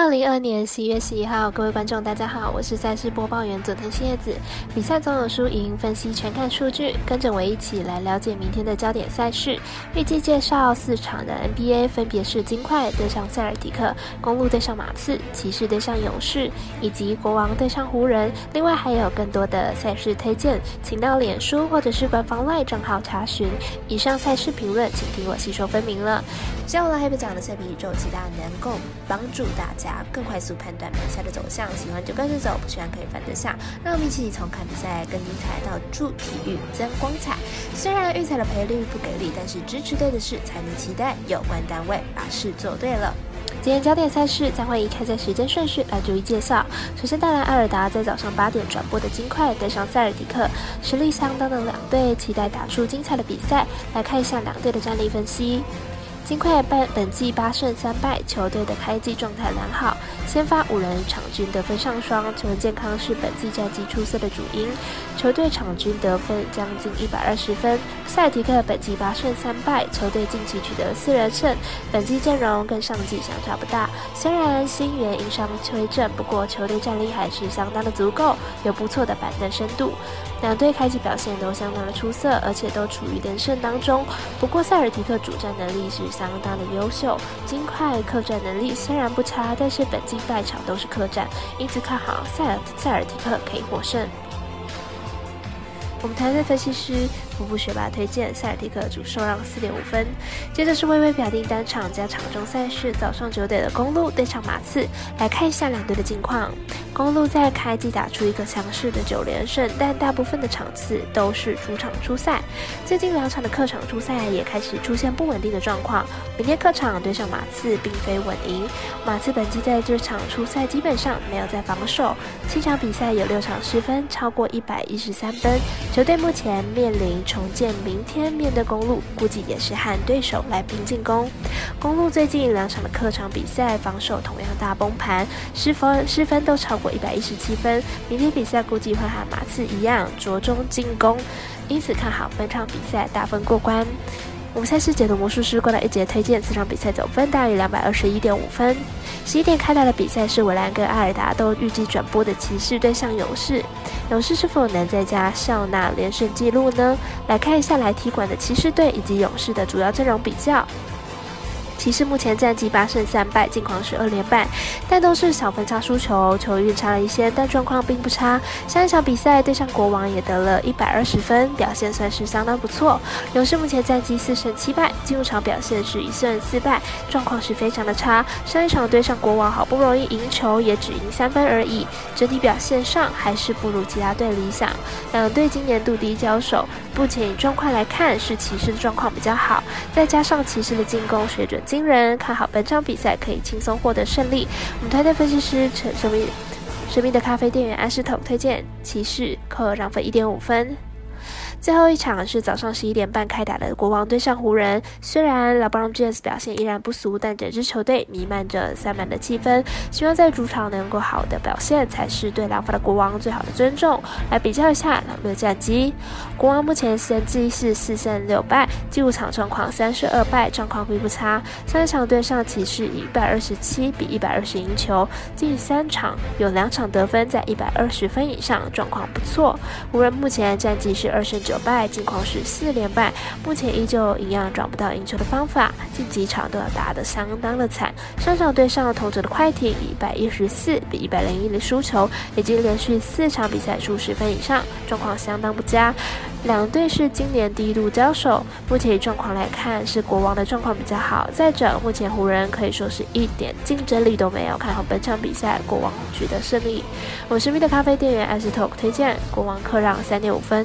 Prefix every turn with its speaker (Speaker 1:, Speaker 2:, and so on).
Speaker 1: 二零二年十一月十一号，各位观众，大家好，我是赛事播报员佐藤蝎子。比赛总有输赢，分析全看数据，跟着我一起来了解明天的焦点赛事。预计介绍四场的 NBA，分别是金块对上塞尔提克、公路对上马刺、骑士对上勇士，以及国王对上湖人。另外还有更多的赛事推荐，请到脸书或者是官方 LINE 账号查询。以上赛事评论，请听我细说分明了。接下来黑白讲的赛比宇宙，期待能够帮助大家。更快速判断比赛的走向，喜欢就跟着走，不喜欢可以反着下。让我们一起从看比赛更精彩到助体育增光彩。虽然预赛的赔率不给力，但是支持对的事才能期待有关单位把事做对了。今天焦点赛事将会以开赛时间顺序来逐一介绍。首先带来艾尔达在早上八点转播的金块对上塞尔迪克，实力相当的两队，期待打出精彩的比赛。来看一下两队的战力分析。金块本本季八胜三败，球队的开季状态良好，先发五人场均得分上双，球员健康是本季战绩出色的主因，球队场均得分将近一百二十分。赛提克本季八胜三败，球队近期取得四连胜，本季阵容跟上季相差不大，虽然新援因伤缺阵，不过球队战力还是相当的足够，有不错的板凳深度。两队开局表现都相当的出色，而且都处于连胜当中。不过塞尔提克主战能力是相当的优秀，金块客战能力虽然不差，但是本季败场都是客战，因此看好塞尔塞尔提克可以获胜。我们团队分析师。瀑布学霸推荐塞尔提克主受让四点五分。接着是微微表定单场加场中赛事，早上九点的公路对上马刺。来看一下两队的近况。公路在开季打出一个强势的九连胜，但大部分的场次都是主场出赛。最近两场的客场出赛也开始出现不稳定的状况。明天客场对上马刺，并非稳赢。马刺本季在这场出赛基本上没有在防守，七场比赛有六场失分超过一百一十三分。球队目前面临。重建明天面对公路，估计也是和对手来拼进攻。公路最近两场的客场比赛防守同样大崩盘，失分失分都超过一百一十七分。明天比赛估计会和马刺一样着重进攻，因此看好本场比赛大分过关。我们赛事解读魔术师过来一节推荐，这场比赛总分大于两百二十一点五分。十一点开打的比赛是维兰跟阿尔达都预计转播的骑士对上勇士，勇士是否能再加笑纳连胜纪录呢？来看一下来踢馆的骑士队以及勇士的主要阵容比较。骑士目前战绩八胜三败，近况是二连败，但都是小分差输球，球运差了一些，但状况并不差。上一场比赛对上国王也得了一百二十分，表现算是相当不错。勇士目前战绩四胜七败，进入场表现是一胜四败，状况是非常的差。上一场对上国王好不容易赢球，也只赢三分而已，整体表现上还是不如其他队理想。两队今年度第一交手，目前以状况来看是骑士的状况比较好，再加上骑士的进攻水准。新人看好本场比赛可以轻松获得胜利。我们团队分析师陈神秘神秘的咖啡店员安石头推荐骑士可让分一点五分。最后一场是早上十一点半开打的国王对上湖人。虽然 LeBron James 表现依然不俗，但整支球队弥漫着散漫的气氛。希望在主场能够好的表现，才是对两法的国王最好的尊重。来比较一下两队战绩，国王目前战绩是四胜六败，第五场状况三胜二败，状况并不差。上一场对上骑士以一百二十七比一百二十赢球，近三场有两场得分在一百二十分以上，状况不错。湖人目前战绩是二胜九。败，近况是四连败，目前依旧一样找不到赢球的方法，近几场都要打得相当的惨。上场对上了同者的快艇，一百一十四比一百零一的输球，已经连续四场比赛输十分以上，状况相当不佳。两队是今年第一度交手，目前状况来看，是国王的状况比较好。再者，目前湖人可以说是一点竞争力都没有，看好本场比赛国王取得胜利。我是 V 的咖啡店员 S Talk 推荐国王客让三点五分。